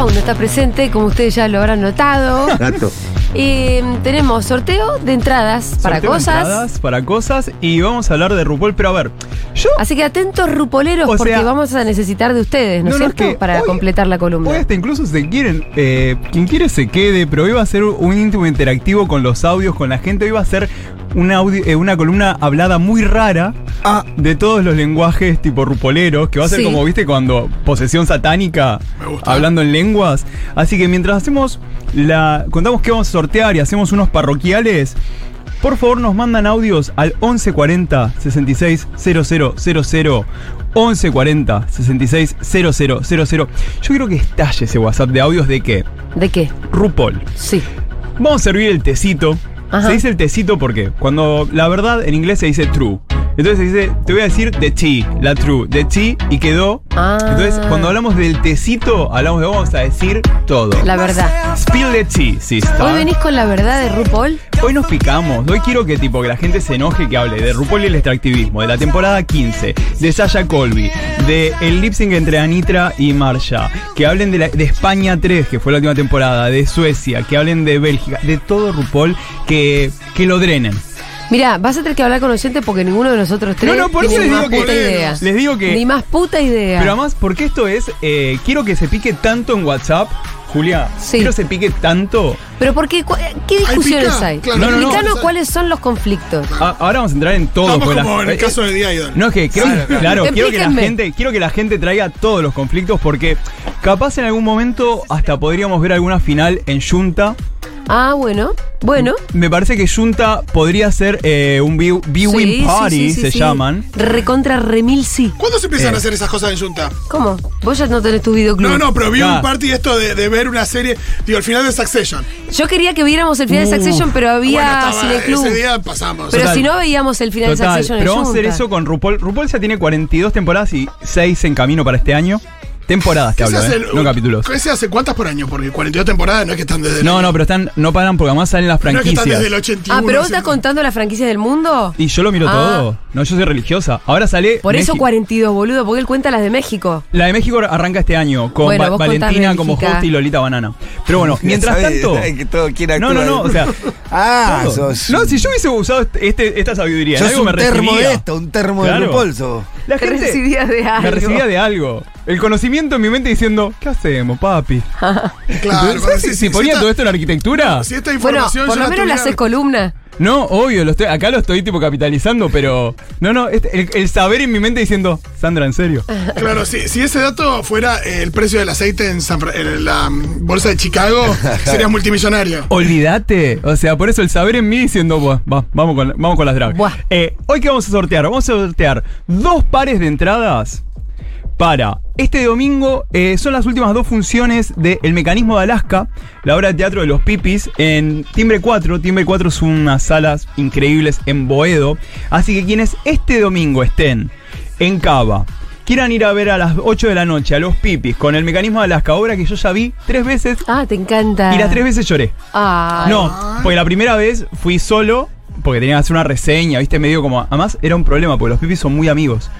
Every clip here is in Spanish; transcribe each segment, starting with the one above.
Fauno está presente, como ustedes ya lo habrán notado. Gato. Eh, tenemos sorteo de entradas para Sorteo de cosas. entradas para cosas y vamos a hablar de RuPaul, pero a ver, yo Así que atentos rupoleros O porque sea- vamos a necesitar de ustedes, ¿no, No, es no, es cierto? que para hoy- completar la columna. Hoy hasta incluso se quieren, eh, quien quiere se quede, pero hoy va a ser un íntimo interactivo con los audios, con la gente. Hoy va a ser una, audio- eh, una columna hablada muy rara Ah, de todos los lenguajes tipo rupoleros, que va a ser Sí. como, viste, cuando posesión satánica, hablando en lenguas. Así que mientras hacemos la. contamos qué vamos a sortear y hacemos unos parroquiales. Por favor, nos mandan audios al 1140 66 000 1140 66 000 Yo quiero que estalle ese WhatsApp de audios de que ¿De qué? RuPaul. Sí. Vamos a servir el tecito. Ajá. Se dice el tecito porque cuando la verdad en inglés se dice true. Entonces dice, te voy a decir the tea, la true, the tea y quedó. Ah. Entonces cuando hablamos del tecito, hablamos de vamos a decir todo. La verdad. Spill the tea, sister. Hoy venís con la verdad de RuPaul. Hoy nos picamos. Hoy quiero que tipo que la gente se enoje que hable de RuPaul y el extractivismo, de la temporada 15, de Sasha Colby, de el lip sync entre Anitra y Marsha, que hablen de, la- de España 3, que fue la última temporada, de Suecia, que hablen de Bélgica, de todo RuPaul, que, que lo drenen. Mira, vas a tener que hablar con oyentes porque ninguno de nosotros tres No, no, por eso tiene les ni más digo que- idea. les digo que- Ni más puta idea. Pero además, porque esto es, eh, quiero que se pique tanto en WhatsApp, Julia, Sí. quiero que se pique tanto. Pero ¿por qué? ¿Cu- ¿Qué discusiones hay? Claro, No, no, no. Cuáles son los conflictos. A- ahora vamos a entrar en todo. Estamos porque la- como en el eh, caso de Diadon. No, es que creo, Claro, claro, claro. quiero que la gente, quiero que la gente traiga todos los conflictos porque capaz en algún momento hasta podríamos ver alguna final en Junta. Ah, bueno. Bueno. Me parece que Junta podría ser eh, un view- viewing Sí, party, sí, sí, se sí. llaman. Recontra remil sí. ¿Cuándo se empiezan Eh. a hacer esas cosas en Junta? ¿Cómo? Vos ya no tenés tu videoclub. No, no, pero vi Ah. un party esto de, de ver una serie, digo, el final de Succession. Yo quería que viéramos el final de Uh. Succession, pero había bueno, estaba, Cineclub. ese día pasamos. Pero Total. si no veíamos el final de Total, Succession en pero vamos a hacer Junta. eso con RuPaul. RuPaul ya tiene 42 temporadas y 6 en camino para este año. Temporadas que ¿Qué se hablo, hace eh, no capítulos. ¿Qué se hace cuántas por año? Porque 42 temporadas no es que están desde. No, el, no, pero están, no paran porque además salen las No es que están franquicias. desde el 81. Ah, pero vos estás contando las franquicias del mundo. Y yo lo miro Ah. todo. No, yo soy religiosa. Ahora sale. Por eso México. 42, boludo, porque él cuenta las de México. La de México arranca este año con Bueno, Va- vos Valentina como host y Lolita Banana. Pero bueno, mientras Sabe- tanto. sabe que todo quiere No, no, no, o sea. Ah, sos. No, si yo hubiese usado este, esta sabiduría, en sos algo un me termo recibía. de esto, un termo Claro. de RuPaul sos. La Te gente recibía de algo. me recibía de algo. El conocimiento en mi mente diciendo, ¿qué hacemos, papi? Claro, ¿Sabes pero si, si- si si ponía esta- todo esto en arquitectura? Si esta Bueno, información por yo lo menos haces columna. No, obvio, lo estoy, acá lo estoy tipo capitalizando, pero. No, no, este- el, el saber en mi mente diciendo, Sandra, ¿en serio? Claro, si, si ese dato fuera el precio del aceite en, San en la bolsa de Chicago, serías multimillonario. Olvídate. O sea, por eso el saber en mí diciendo, "Buah, va, vamos, con, vamos con las drags. Eh, hoy que vamos a sortear, vamos a sortear dos pares de entradas para este domingo. eh, son las últimas dos funciones de El Mecanismo de Alaska, la obra de teatro de los Pipis, en Timbre 4. Timbre 4 son unas salas increíbles en Boedo. Así que quienes este domingo estén en Cava, quieran ir a ver a las 8 de la noche a los Pipis con El Mecanismo de Alaska, obra que yo ya vi tres veces Ah, te encanta. y las tres veces lloré. Ay. No, porque la primera vez fui solo, porque tenía que hacer una reseña, viste, medio como. Además, era un problema, porque los pipis son muy amigos.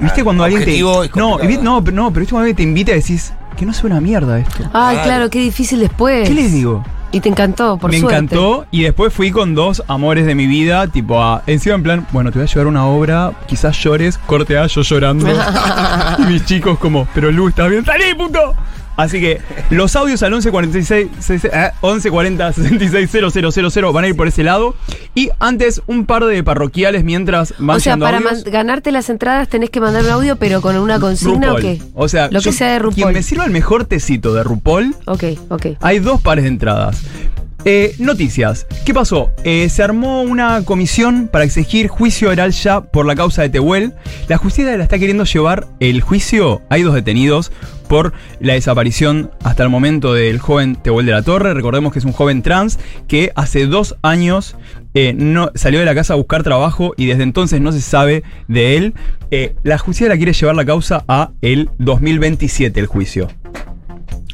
¿Viste Ah, cuando alguien te. No, no, pero no, pero viste cuando alguien te invita y decís, que no sea una mierda esto. Ay, Claro. claro, qué difícil después. ¿Qué les digo? Y te encantó, por Me suerte. encantó y después fui con dos amores de mi vida, tipo a. Encima en plan, bueno, te voy a llevar una obra, quizás llores, corte A, yo llorando. y mis chicos como, pero Lu, ¿estás bien? ¡Salí, puto! Así que los audios al 1146, eh, 1140 660000 van a ir por ese lado. Y antes, un par de parroquiales mientras van O sea, para audios. ganarte las entradas tenés que mandar un audio, pero con una consigna RuPaul. o qué? O sea, lo que sea de RuPaul. Quien me sirva el mejor tecito de RuPaul, Ok, ok. hay dos pares de entradas. Eh, noticias. ¿Qué pasó? Eh, se armó una comisión para exigir juicio oral ya por la causa de Tehuel. La justicia la está queriendo llevar el juicio. Hay dos detenidos por la desaparición hasta el momento del joven Tehuel de la Torre. Recordemos que es un joven trans que hace dos años eh, no, salió de la casa a buscar trabajo y desde entonces no se sabe de él. Eh, la justicia la quiere llevar la causa a el 2027, el juicio.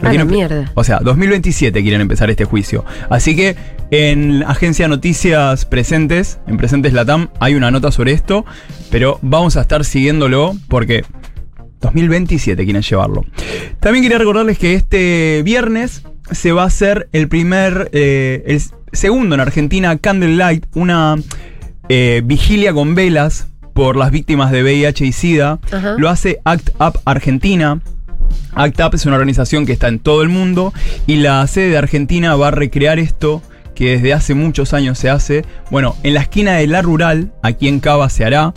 Lo A la quieren empe- mierda. O sea, 2027 quieren empezar este juicio. Así que en Agencia Noticias Presentes, en Presentes Latam, hay una nota sobre esto, pero vamos a estar siguiéndolo porque 2027 quieren llevarlo. También quería recordarles que este viernes se va a hacer el primer, eh, el segundo en Argentina, Candlelight, una eh, vigilia con velas por las víctimas de VIH y SIDA. Ajá. Lo hace Act Up Argentina. ACT UP es una organización que está en todo el mundo y la sede de Argentina va a recrear esto que desde hace muchos años se hace. Bueno, en la esquina de La Rural, aquí en Cava se hará.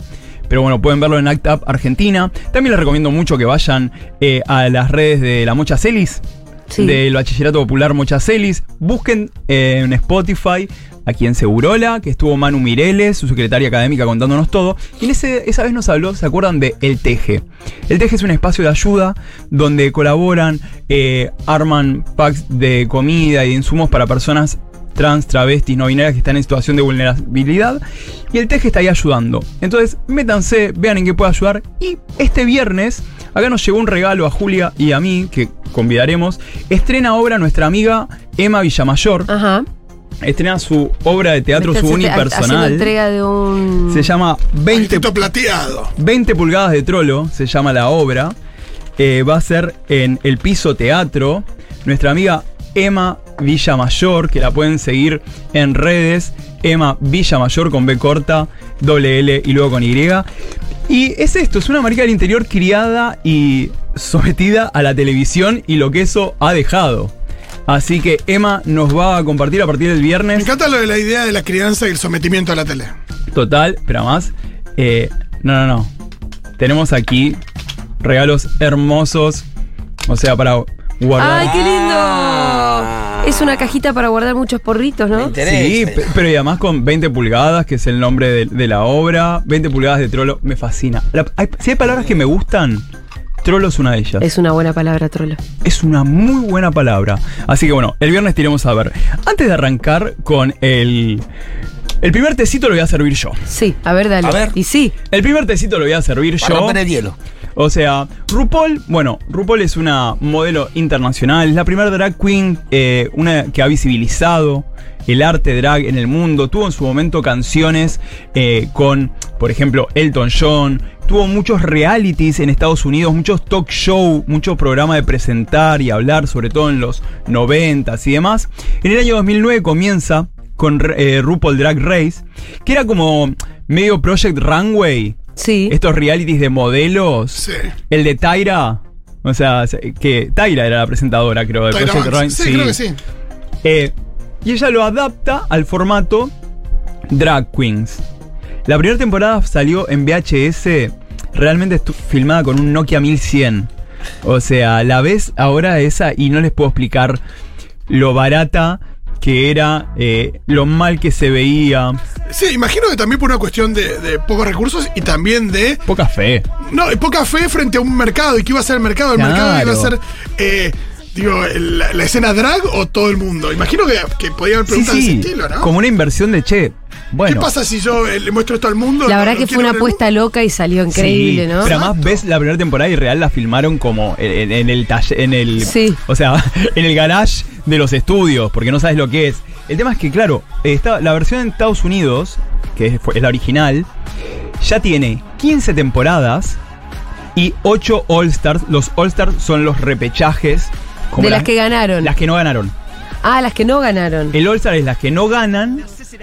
Pero bueno, pueden verlo en ACT UP Argentina. También les recomiendo mucho que vayan eh, a las redes de la Mocha Celis, Sí. del Bachillerato Popular Mocha Celis. Busquen eh, en Spotify aquí en Segurola, que estuvo Manu Mireles, su secretaria académica, contándonos todo. Y en ese, esa vez nos habló, ¿se acuerdan de El Teje? El Teje es un espacio de ayuda donde colaboran, eh, arman packs de comida y de insumos para personas trans, travestis, no binarias que están en situación de vulnerabilidad. Y el Teje está ahí ayudando. Entonces, métanse, vean en qué puede ayudar. Y este viernes, acá nos llegó un regalo a Julia y a mí, que convidaremos. Estrena obra nuestra amiga Emma Villamayor. Ajá. Estrena su obra de teatro, su unipersonal. entrega de un. Se llama 20, Patito plateado. 20 pulgadas de trolo, se llama la obra. Eh, va a ser en el piso teatro. Nuestra amiga Emma Villamayor, que la pueden seguir en redes. Emma Villamayor con B corta, doble L y luego con Y. Y es esto, es una marica del interior criada y sometida a la televisión y lo que eso ha dejado. Así que Emma nos va a compartir a partir del Me viernes. encanta lo de la idea de la crianza y el sometimiento a la tele. Total, pero además, eh, no, no, no. Tenemos aquí regalos hermosos. O sea, para guardar. ¡Ay, qué lindo! Es una cajita para guardar muchos porritos, ¿no? Sí, pe- pero y además con 20 pulgadas, que es el nombre de, de la obra. 20 pulgadas de trolo, me fascina. La- hay- si hay palabras que me gustan, trolo es una de ellas. Es una buena palabra, trolo. Es una muy buena palabra. Así que bueno, el viernes te iremos a ver. Antes de arrancar con el. El primer tecito lo voy a servir yo. Sí, a ver, dale. A ver. Y sí. El primer tecito lo voy a servir Para yo. romper el hielo. O sea, RuPaul, bueno, RuPaul es una modelo internacional, es la primera drag queen eh, una que ha visibilizado el arte drag en el mundo. Tuvo en su momento canciones eh, con, por ejemplo, Elton John. Tuvo muchos realities en Estados Unidos, muchos talk show, muchos programas de presentar y hablar, sobre todo en los 90 y demás. En el año 2009 comienza con eh, RuPaul Drag Race, que era como medio Project Runway Sí. estos realities de modelos. Sí. El de Tyra. O sea, que Tyra era la presentadora, creo, de Tyra Project Banks. Run. Sí, creo que sí. Eh, y ella lo adapta al formato Drag Queens. La primera temporada salió en VHS, realmente filmada con un Nokia 1100. O sea, la ves ahora esa y no les puedo explicar lo barata que era, eh, lo mal que se veía. Sí, imagino que también por una cuestión de, de pocos recursos y también de. Poca fe. No, y poca fe frente a un mercado. ¿Y qué iba a ser el mercado? El mercado iba a ser. eh, digo, la, la escena drag o todo el mundo. Imagino que, que podía haber Sí, preguntas de sí. ese estilo, ¿no? Como una inversión de che. Bueno. ¿Qué pasa si yo eh, le muestro esto al mundo? La ¿Lo- verdad que fue una apuesta loca y salió increíble, Sí, ¿no? Pero además ves la primera temporada y real la filmaron como en, en- en el taller, en el. Sí. O sea, en el garage de los estudios, porque no sabes lo que es. El tema es que, claro, está, la versión en Estados Unidos, que es, fue- es la original, ya tiene 15 temporadas y 8 All Stars. Los All Stars son los repechajes. Como De las que ganaron. Las que no ganaron. Ah, las que no ganaron. El All Star es las que no ganan,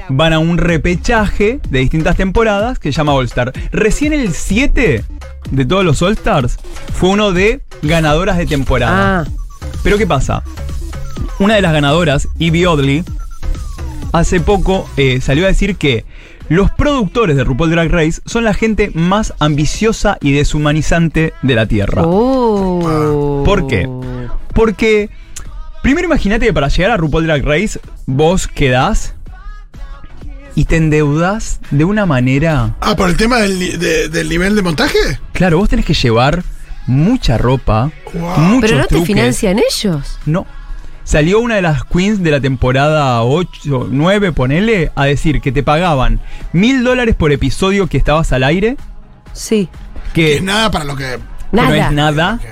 van a un repechaje de distintas temporadas que se llama All Star. Recién el 7 de todos los All Stars fue uno de ganadoras de temporada. Ah, Pero ¿qué pasa? Una de las ganadoras, Evie Oddly, hace poco eh, salió a decir que los productores de RuPaul Drag Race son la gente más ambiciosa y deshumanizante de la Tierra. oh. ¿Por qué? Porque, primero imagínate que para llegar a RuPaul Drag Race, vos quedás y te endeudas de una manera. Ah, por el tema del, de- del nivel de montaje. Claro, vos tenés que llevar mucha ropa, Wow. muchos Pero no te financian ellos. No. Salió una de las queens de la temporada 8, 9, ponele, a decir que te pagaban mil dólares por episodio que estabas al aire, Sí. Que que es nada para lo que. que no Nada. es nada, que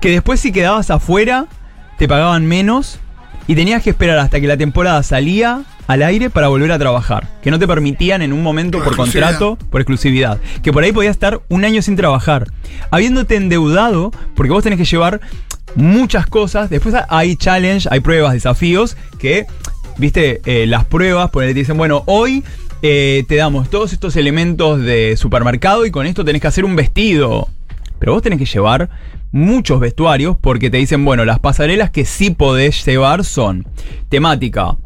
después si quedabas afuera te pagaban menos y tenías que esperar hasta que la temporada salía al aire para volver a trabajar, que no te permitían en un momento Por contrato, por exclusividad, que por ahí podías estar un año sin trabajar, habiéndote endeudado, porque vos tenés que llevar muchas cosas, después hay challenge, hay pruebas, desafíos, que, viste, eh, las pruebas, por ahí te dicen, bueno, hoy eh, te damos todos estos elementos de supermercado y con esto tenés que hacer un vestido. Pero vos tenés que llevar muchos vestuarios porque te dicen, bueno, las pasarelas que sí podés llevar son temática,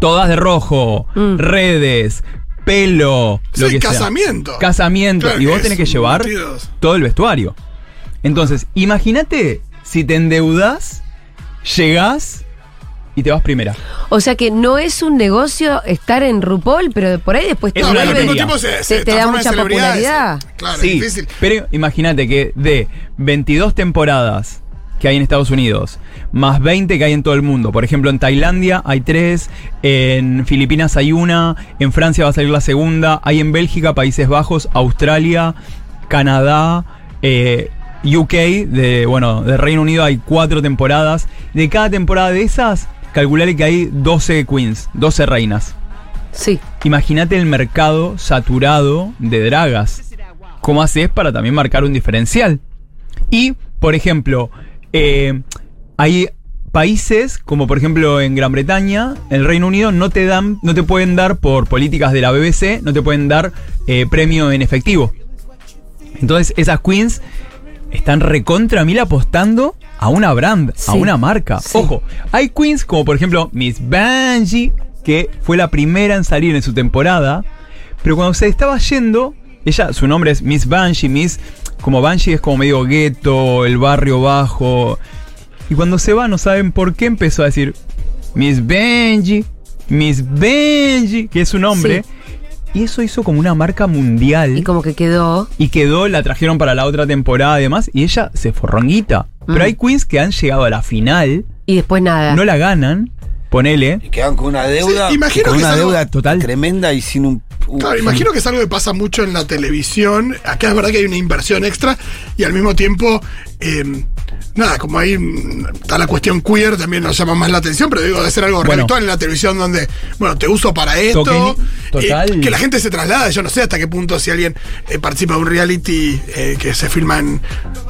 todas de rojo, Mm. redes, pelo, Sí, lo que sea. casamiento. Casamiento. Claro y vos tenés que llevar todo el vestuario. Entonces, imagínate si te endeudas, llegás y te vas primera. O sea que no es un negocio estar en RuPaul, pero por ahí después Es una vuelve- tiempo se, te, se te da mucha popularidad. Claro, sí, es difícil. pero imagínate que de 22 temporadas que hay en Estados Unidos, más 20 que hay en todo el mundo. Por ejemplo, en Tailandia hay 3, en Filipinas hay una, en Francia va a salir la segunda, hay en Bélgica, Países Bajos, Australia, Canadá, eh, UK, de, bueno, de Reino Unido hay 4 temporadas. De cada temporada de esas, calcularle que hay 12 queens, 12 reinas. Sí. Imagínate el mercado saturado de dragas. ¿Cómo haces para también marcar un diferencial? Y, por ejemplo, eh, hay países como por ejemplo en Gran Bretaña, el Reino Unido, no te dan, no te pueden dar por políticas de la BBC, no te pueden dar eh, premio en efectivo. Entonces esas queens están recontra mil apostando a una brand, a una marca. Sí. Ojo, hay queens como por ejemplo Miss Banji, que fue la primera en salir en su temporada, pero cuando se estaba yendo, ella, su nombre es Miss Banshee, Miss, como Banshee es como medio gueto, el barrio bajo. Y cuando se va, no saben por qué empezó a decir Miss Benji, Miss Benji, que es su nombre. Y eso hizo como una marca mundial. Y como que quedó. Y quedó, la trajeron para la otra temporada además, y ella se forronguita. Pero Mm. hay queens que han llegado a la final, Y después nada. no la ganan, ponele. Y quedan con una deuda. Sí, imagino con que una es algo- deuda Total. tremenda y sin un. un- Claro, imagino que es algo que pasa mucho en la televisión. Acá es verdad que hay una inversión extra y al mismo tiempo, eh, nada, como ahí mm, está la cuestión queer, también nos llama más la atención, pero digo, debe ser algo Bueno. en la televisión donde, bueno, te uso para esto. Total. eh, que la gente se traslada, yo no sé hasta qué punto si alguien eh, participa de un reality eh, que se filma en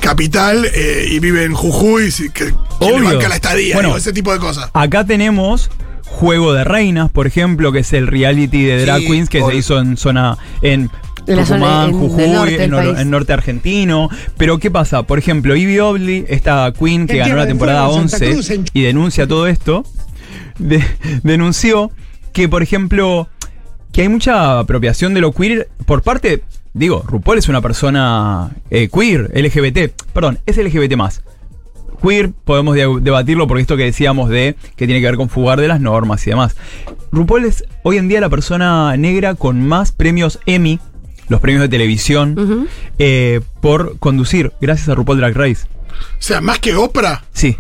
Capital eh, y vive en Jujuy, si- que, que le Obvio. banca la estadía, Bueno. digo, ese tipo de cosas. Acá tenemos Juego de Reinas, por ejemplo, que es el reality de drag Sí, queens que por- se hizo en zona en Zona- Tucumán, en Jujuy, norte en, nor- país. en norte argentino. Pero ¿qué pasa? Por ejemplo, Ivy Obley, esta queen que ganó la temporada Fuego, en Santa 11 Cruz, en y denuncia todo esto, de- denunció que, por ejemplo, que hay mucha apropiación de lo queer por parte, digo, RuPaul es una persona eh, queer, LGBT, perdón, es LGBT más. Queer, podemos de- debatirlo porque esto que decíamos de que tiene que ver con fugar de las normas y demás. RuPaul es hoy en día la persona negra con más premios Emmy, los premios de televisión, eh, por conducir, gracias a RuPaul Drag Race. O sea, más que Oprah. Sí.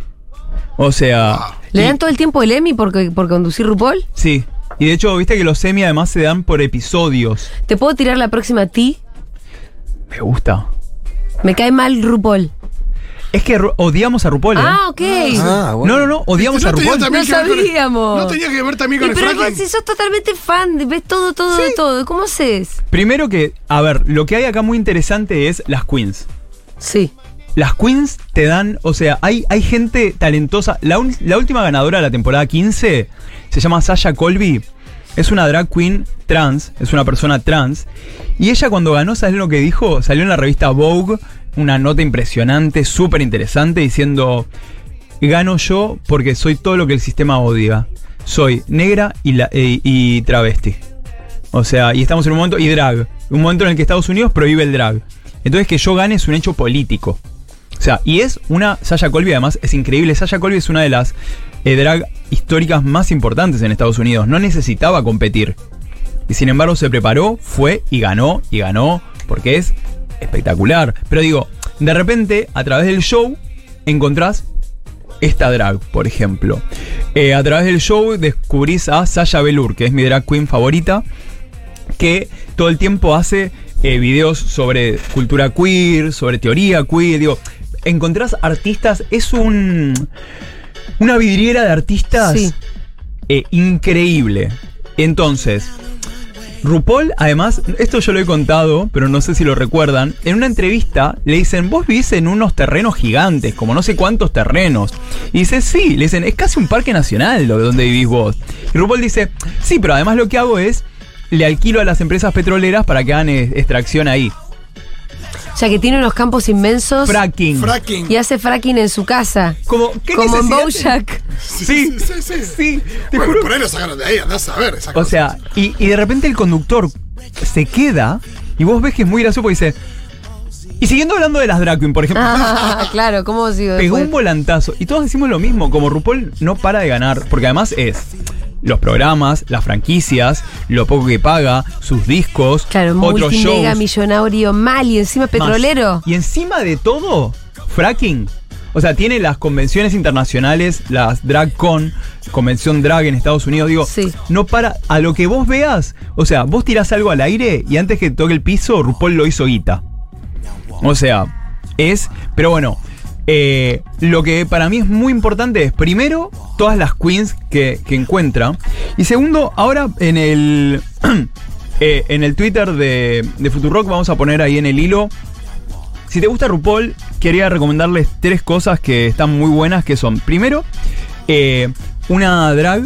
O sea. ¿Le dan todo el tiempo el Emmy por, por conducir RuPaul? Sí. Y de hecho, viste que los Emmy además se dan por episodios. ¿Te puedo tirar la próxima a ti? Me gusta. Me cae mal RuPaul. Es que odiamos a RuPaul. ¿eh? Ah, ok. Ah, bueno. No, no, no, odiamos No a RuPaul. también No con sabíamos. no tenía que ver también Y con el pero vos, si sos totalmente fan, ves todo, todo de todo. ¿Cómo haces? Primero que, a ver, lo que hay acá muy interesante es las queens. Sí. Las queens te dan, o sea, hay, hay gente talentosa. La, un- la última ganadora de la temporada 15 se llama Sasha Colby. Es una drag queen trans, es una persona trans. Y ella cuando ganó, ¿sabes lo que dijo? Salió en la revista Vogue una nota impresionante, súper interesante, diciendo, gano yo porque soy todo lo que el sistema odia. Soy negra y, la- y- y travesti. O sea, y estamos en un momento, y drag, un momento en el que Estados Unidos prohíbe el drag. Entonces que yo gane es un hecho político. O sea, y es una, Sasha Colby además es increíble, Sasha Colby es una de las eh, drag históricas más importantes en Estados Unidos, no necesitaba competir. Y sin embargo se preparó, fue y ganó, y ganó, porque es espectacular. Pero digo, de repente, a través del show, encontrás esta drag, por ejemplo. Eh, a través del show descubrís a Sasha Velour, que es mi drag queen favorita, que todo el tiempo hace eh, videos sobre cultura queer, sobre teoría queer. Digo, encontrás artistas, es un. Una vidriera de artistas Sí. eh, increíble. Entonces, RuPaul, además, esto yo lo he contado, pero no sé si lo recuerdan. En una entrevista le dicen, vos vivís en unos terrenos gigantes, como no sé cuántos terrenos. Y dice, sí, le dicen, es casi un parque nacional donde vivís vos. Y RuPaul dice, sí, pero además lo que hago es, le alquilo a las empresas petroleras para que hagan extracción ahí. O sea que tiene unos campos inmensos Fracking. Fracking. y hace fracking en su casa. Como, ¿qué Como en Bojack. Sí, sí, sí. sí, te Bueno, juro. por ahí lo sacaron de ahí, andás a ver esa O cosa. sea, y, y de repente el conductor se queda y vos ves que es muy gracioso porque dice. Y siguiendo hablando de las drag queen, por ejemplo, Ah, claro, ¿cómo sigo pegó después? un volantazo. Y todos decimos lo mismo, como RuPaul no para de ganar, porque además es los programas, las franquicias, lo poco que paga, sus discos, Claro, otros shows. multimega millonario mal y encima más. petrolero. Y encima de todo, fracking. O sea, tiene las convenciones internacionales, las DragCon, convención drag en Estados Unidos. Digo, Sí. no para. A lo que vos veas, o sea, vos tirás algo al aire y antes que toque el piso, RuPaul lo hizo guita. O sea, es. Pero bueno, eh, lo que para mí es muy importante es, primero, todas las queens que, que encuentra. Y segundo, ahora en el. eh, en el Twitter de, de Futurock vamos a poner ahí en el hilo. Si te gusta RuPaul, quería recomendarles tres cosas que están muy buenas, que son, primero, eh, una drag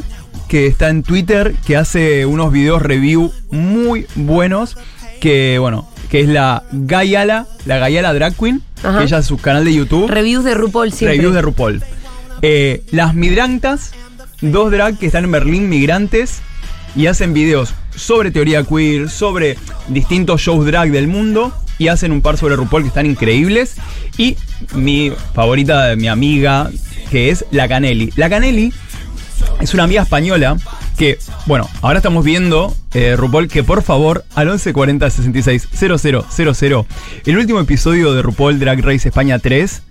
que está en Twitter, que hace unos videos review muy buenos, que bueno, que es la Gayala, la Gayala Drag Queen, Ajá. que ella es su canal de YouTube. Reviews de RuPaul siempre. Reviews de RuPaul. Eh, las Migrantas, dos drag que están en Berlín, migrantes, y hacen videos sobre teoría queer, sobre distintos shows drag del mundo, y hacen un par sobre RuPaul que están increíbles. Y mi favorita de mi amiga, que es La Canelli. La Canelli es una amiga española que, bueno, ahora estamos viendo, eh, RuPaul, que por favor, al 1140 66 000, el último episodio de RuPaul Drag Race España 3,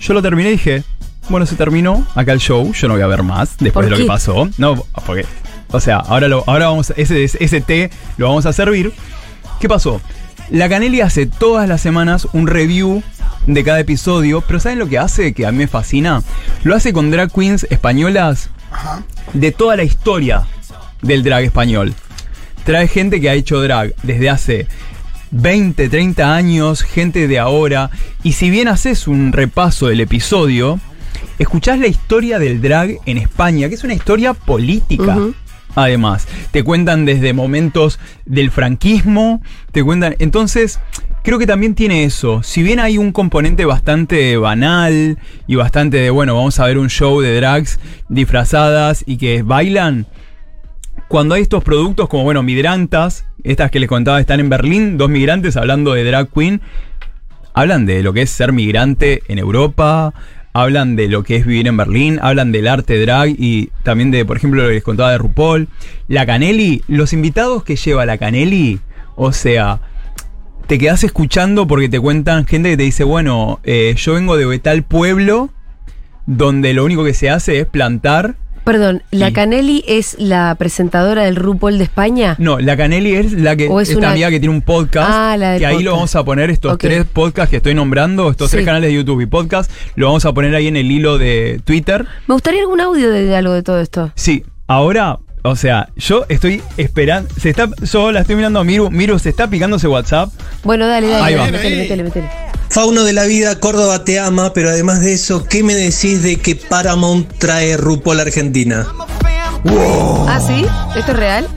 yo lo terminé y dije, bueno, se terminó acá el show, yo no voy a ver más después ¿Por de lo qué? que pasó. No, porque, o sea, ahora, lo, ahora vamos, ese, ese té lo vamos a servir. ¿Qué pasó? La Canelli hace todas las semanas un review de cada episodio, pero ¿saben lo que hace que a mí me fascina? Lo hace con drag queens españolas Ajá. de toda la historia del drag español. Trae gente que ha hecho drag desde hace 20, 30 años, gente de ahora, y si bien haces un repaso del episodio, escuchás la historia del drag en España, que es una historia política. Además, te cuentan desde momentos del franquismo, te cuentan... Entonces, creo que también tiene eso. Si bien hay un componente bastante banal y bastante de, bueno, vamos a ver un show de drags disfrazadas y que bailan, cuando hay estos productos como, bueno, migrantas, estas que les contaba están en Berlín, dos migrantes hablando de drag queen, hablan de lo que es ser migrante en Europa, hablan de lo que es vivir en Berlín, hablan del arte drag y también de, por ejemplo, lo que les contaba de RuPaul. La Canelli, los invitados que lleva la Canelli, o sea, te quedas escuchando porque te cuentan gente que te dice, bueno, eh, yo vengo de tal pueblo donde lo único que se hace es plantar. Perdón, ¿la Sí. Canelli es la presentadora del RuPaul de España? No, la Canelli es la que ¿O es esta una- amiga que tiene un podcast. Ah, la del que ahí lo vamos a poner estos tres podcasts que estoy nombrando, estos Sí. tres canales de YouTube y podcast, lo vamos a poner ahí en el hilo de Twitter. Me gustaría algún audio de, de algo de todo esto. Sí, ahora, o sea, yo estoy esperando, se está, yo la estoy mirando a Miru, Miru se está picándose WhatsApp. Bueno, dale, dale, Ahí va. metele, metele, metele. Fauno de la vida, Córdoba te ama, pero además de eso, ¿qué me decís de que Paramount trae RuPaul a Argentina? Ah, ¿sí? ¿Esto es real?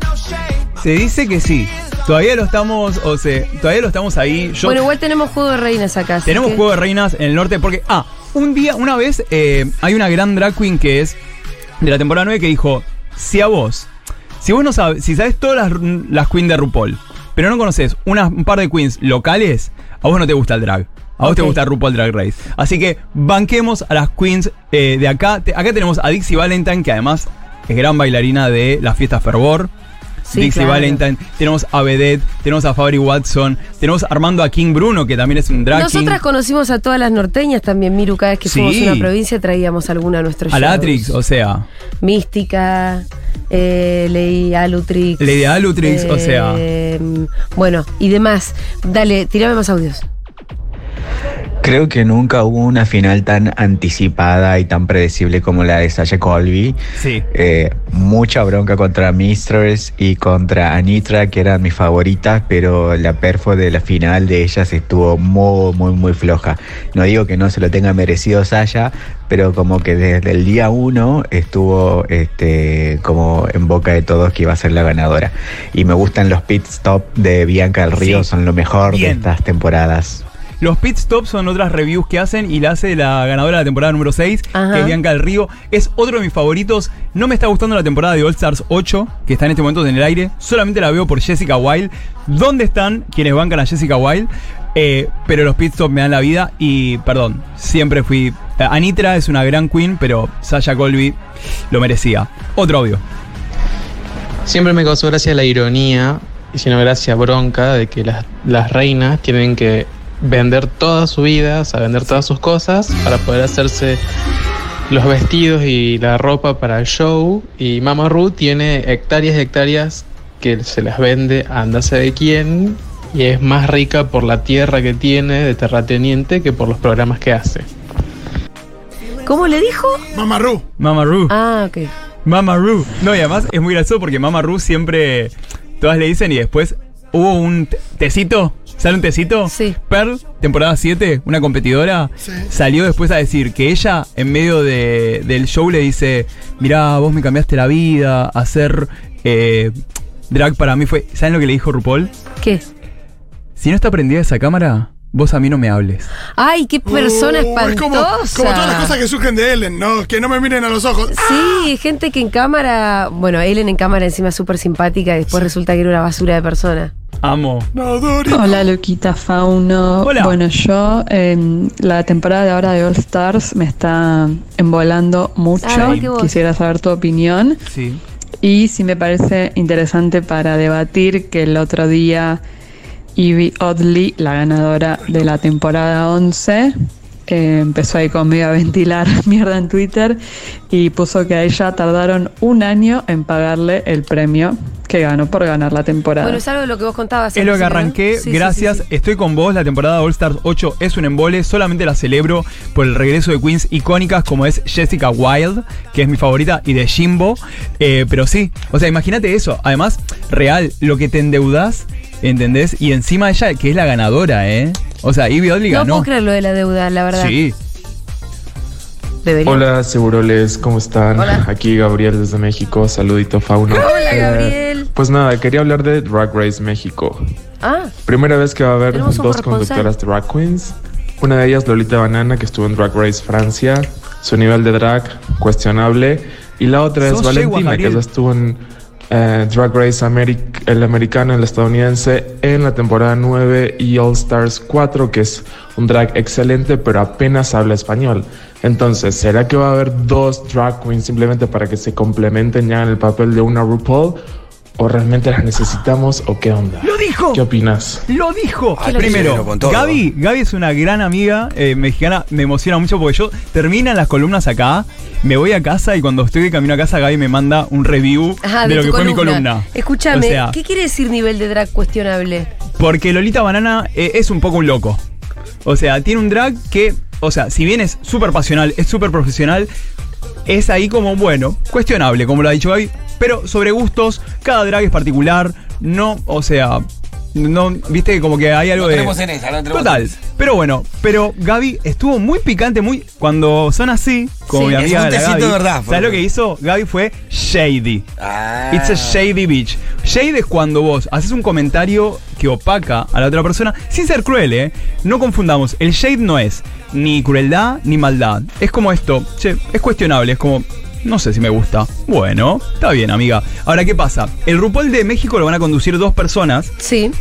Se dice que sí. Todavía lo estamos, o sea, todavía lo estamos ahí. Yo, Bueno, igual tenemos Juego de Reinas acá. tenemos que- Juego de Reinas en el norte porque, ah, un día, una vez, eh, hay una gran drag queen que es de la temporada 9 que dijo, si a vos, si vos no sabes, si sabes todas las, las queens de RuPaul, pero no conoces un par de queens locales, a vos no te gusta el drag. A vos te gusta RuPaul Drag Race. Así que banquemos a las queens eh, de acá. Te- acá tenemos a Dixie Valentine, que además es gran bailarina de las fiestas Fervor. Sí, Dixie claro. Valentine, tenemos a Vedette, tenemos a Fabri Watson, tenemos Armando a King Bruno, que también es un drag king. Nosotras conocimos a todas las norteñas también, Miru. Cada vez que Sí. fuimos a una provincia traíamos alguna a nuestros A shows. Latrix, o sea, Mística, eh, Lady Alutrix. Lady Alutrix, o sea. eh, Bueno, y demás. Dale, tirame más audios. Creo que nunca hubo una final tan anticipada y tan predecible como la de Sasha Colby. sí. Eh, mucha bronca contra Mistress y contra Anitra, que eran mis favoritas, pero la perfo de la final de ellas estuvo muy, muy, muy floja. No digo que no se lo tenga merecido Sasha, pero como que desde el día uno estuvo este, como en boca de todos que iba a ser la ganadora. Y me gustan los pit stop de Bianca del Río, Sí. son lo mejor de estas temporadas. Los pit stops son otras reviews que hacen y la hace la ganadora de la temporada número 6, Ajá. que es Bianca del Río. Es otro de mis favoritos. No me está gustando la temporada de All Stars 8, que está en este momento en el aire. Solamente la veo por Jessica Wilde. ¿Dónde están quienes bancan a Jessica Wilde? Eh, pero los pit stops me dan la vida y, perdón, siempre fui... eh, Anitra es una gran queen, pero Sasha Colby lo merecía. Otro audio. Siempre me causó gracia la ironía, y si no gracia bronca, de que las, las reinas tienen que vender toda su vida, o sea, vender todas sus cosas para poder hacerse los vestidos y la ropa para el show. Y Mama Ru tiene hectáreas y hectáreas que se las vende a andase de quién y es más rica por la tierra que tiene de terrateniente que por los programas que hace. ¿Cómo le dijo? Mamarru. Mama Ru. Ah, ok. Mama Ru. No, y además es muy gracioso porque Mama Ru siempre. Todas le dicen y después hubo un te- tecito. ¿Sale un tecito? Sí. Pearl, temporada 7, una competidora, Sí. salió después a decir que ella, en medio de- del show, le dice: Mirá, vos me cambiaste la vida, hacer eh, drag para mí fue. ¿Saben lo que le dijo RuPaul? ¿Qué? Si no está prendida esa cámara, vos a mí no me hables. Ay, qué persona Uh, espantosa. Es como, como todas las cosas que surgen de Ellen, ¿no? Que no me miren a los ojos. Sí, gente que en cámara, bueno, Ellen en cámara encima es súper simpática y después resulta que era una basura de persona. Amo. No. Hola Luquita Fauno. Hola. Bueno, yo em, la temporada de ahora de All Stars me está embolando mucho. Ah. Quisiera saber tu opinión. Sí. Y si me parece interesante para debatir que el otro día Evie Oddly, la ganadora de la temporada 11, eh, empezó ahí conmigo a ventilar mierda en Twitter y puso que a ella tardaron un año en pagarle el premio que ganó por ganar la temporada. Bueno, es algo de lo que vos contabas. Es lo que arranqué, Sí, gracias. sí, sí. Estoy con vos. La temporada All Stars 8 es un embole. Solamente la celebro por el regreso de queens icónicas como es Jessica Wilde, que es mi favorita, y de Jimbo. Eh, pero sí, o sea, imagínate eso. Además, real, lo que te endeudas, ¿entendés? Y encima ella, que es la ganadora, ¿eh? O sea, Ivy No ganó. puedo creer lo de la deuda, la verdad. Sí. Debería. Hola, Seguroles, ¿cómo están? Hola. Aquí Gabriel desde México, saludito Fauno. Hola, Eh, Gabriel. pues nada, quería hablar de Drag Race México. Ah, Primera vez que va a haber dos conductoras drag queens. Una de ellas, Lolita Banana, que estuvo en Drag Race Francia. Su nivel de drag, cuestionable. Y la otra es Valentina, que ya estuvo en eh, Drag Race el americano, el estadounidense, en la temporada 9 y All Stars 4, que es un drag excelente, pero apenas habla español. Entonces, ¿será que va a haber dos drag queens simplemente para que se complementen ya en el papel de una RuPaul? ¿O realmente las necesitamos o qué onda? ¡Lo dijo! ¿Qué opinas? Lo dijo. Ay, Primero. Gaby, Gaby es una gran amiga eh, mexicana. Me emociona mucho porque yo terminan las columnas acá, me voy a casa y cuando estoy de camino a casa, Gaby me manda un review Ajá, de, lo que fue mi columna. Escúchame, O sea, ¿qué quiere decir nivel de drag cuestionable? Porque Lolita Banana eh, es un poco un loco. O sea, tiene un drag que, o sea, si bien es súper pasional, es súper profesional, es ahí como, bueno, cuestionable, como lo ha dicho Gaby. Pero sobre gustos, cada drag es particular. No, o sea, no, viste, como que hay algo No de. en esa, no Total. en esa. Pero bueno, pero Gaby estuvo muy picante, muy. Cuando son así, como Sí. mi Es un la tecito Gaby, de verdad, ¿Sabes lo que hizo? Gaby fue shady. Ah. It's a shady bitch. Shade es cuando vos haces un comentario que opaca a la otra persona, sin ser cruel, ¿eh? No confundamos. El shade no es ni crueldad ni maldad. Es como esto. Che, es cuestionable. Es como. No sé si me gusta. Bueno, está bien, amiga. Ahora, ¿qué pasa? El RuPaul de México lo van a conducir dos personas. Sí.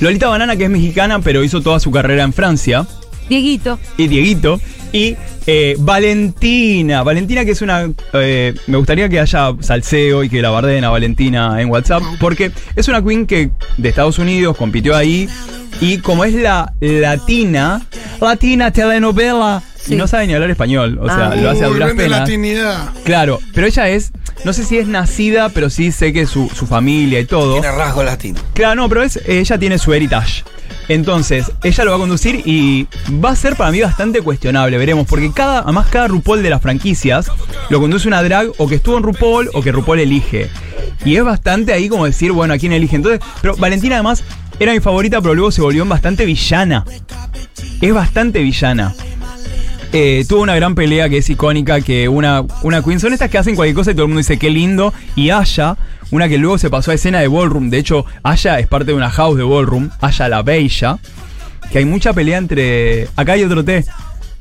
Lolita Banana, que es mexicana, pero hizo toda su carrera en Francia. Dieguito. y Dieguito. Y eh, Valentina. Valentina, que es una. eh, me gustaría que haya salseo y que la barden a Valentina en WhatsApp. Porque es una queen que de Estados Unidos compitió ahí. Y como es la latina, latina telenovela. Sí. Y no sabe ni hablar español. O sea, Ah. lo hace a Uy, duras penas. latinidad. Claro, pero ella es. No sé si es nacida, pero sí sé que su, su familia y todo. Tiene rasgo latino. Claro, no, pero es, ella tiene su heritage. Entonces, ella lo va a conducir y va a ser para mí bastante cuestionable, veremos, porque cada, además cada RuPaul de las franquicias lo conduce una drag o que estuvo en RuPaul o que RuPaul elige. Y es bastante ahí como decir, bueno, ¿a quién elige? Entonces, pero Valentina además era mi favorita, pero luego se volvió en bastante villana. Es bastante villana. Eh, tuvo una gran pelea que es icónica, que una, una queen son estas que hacen cualquier cosa y todo el mundo dice qué lindo. Y Aya, una que luego se pasó a escena de Ballroom. De hecho, Aya es parte de una house de Ballroom, Aya la Bella. Que hay mucha pelea entre. Acá hay otro té.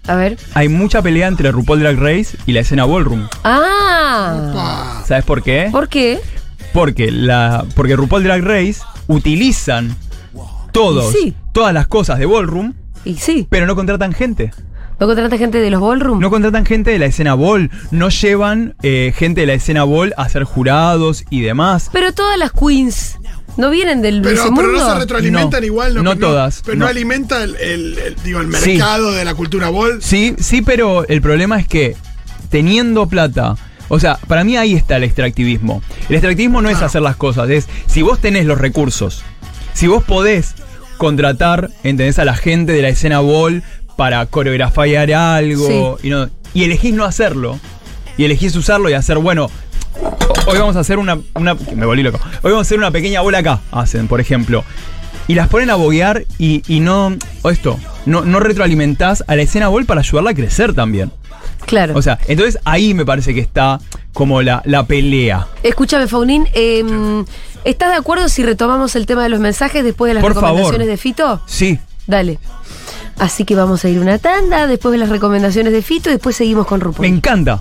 A ver. Hay mucha pelea entre RuPaul Drag Race y la escena Ballroom. Ah. ¿Sabes por qué? ¿Por qué? Porque la. Porque RuPaul Drag Race utilizan todos, sí. todas las cosas de Ballroom, Y sí. pero no contratan gente. ¿No contrata gente de los ballroom? No contratan gente de la escena ball, no llevan eh, gente de la escena ball a ser jurados y demás. Pero todas las queens no vienen del Pero, ese pero mundo. no se retroalimentan No, igual, ¿no? no Pero todas, Pero no, no. alimenta el, el- el- digo, el Sí. mercado de la cultura bol. Sí, sí, pero el problema es que teniendo plata, o sea, para mí ahí está el extractivismo. El extractivismo no es hacer las cosas, es si vos tenés los recursos, si vos podés contratar, ¿entendés? A la gente de la escena ball para coreografiar algo y, no, y elegís no hacerlo. Y elegís usarlo y hacer, bueno, hoy vamos a hacer una, una- Me volví loco. Hoy vamos a hacer una pequeña bola acá, hacen, por ejemplo. Y las ponen a boguear y, y no. O esto, no, no retroalimentás a la escena bol para ayudarla a crecer también. Claro. O sea, entonces ahí me parece que está como la, la pelea. Escúchame, Faunín, eh, ¿estás de acuerdo si retomamos el tema de los mensajes después de las Por favor. recomendaciones de Fito? Sí. Dale. Así que vamos a ir una tanda, después de las recomendaciones de Fito y después seguimos con RuPaul. Me encanta.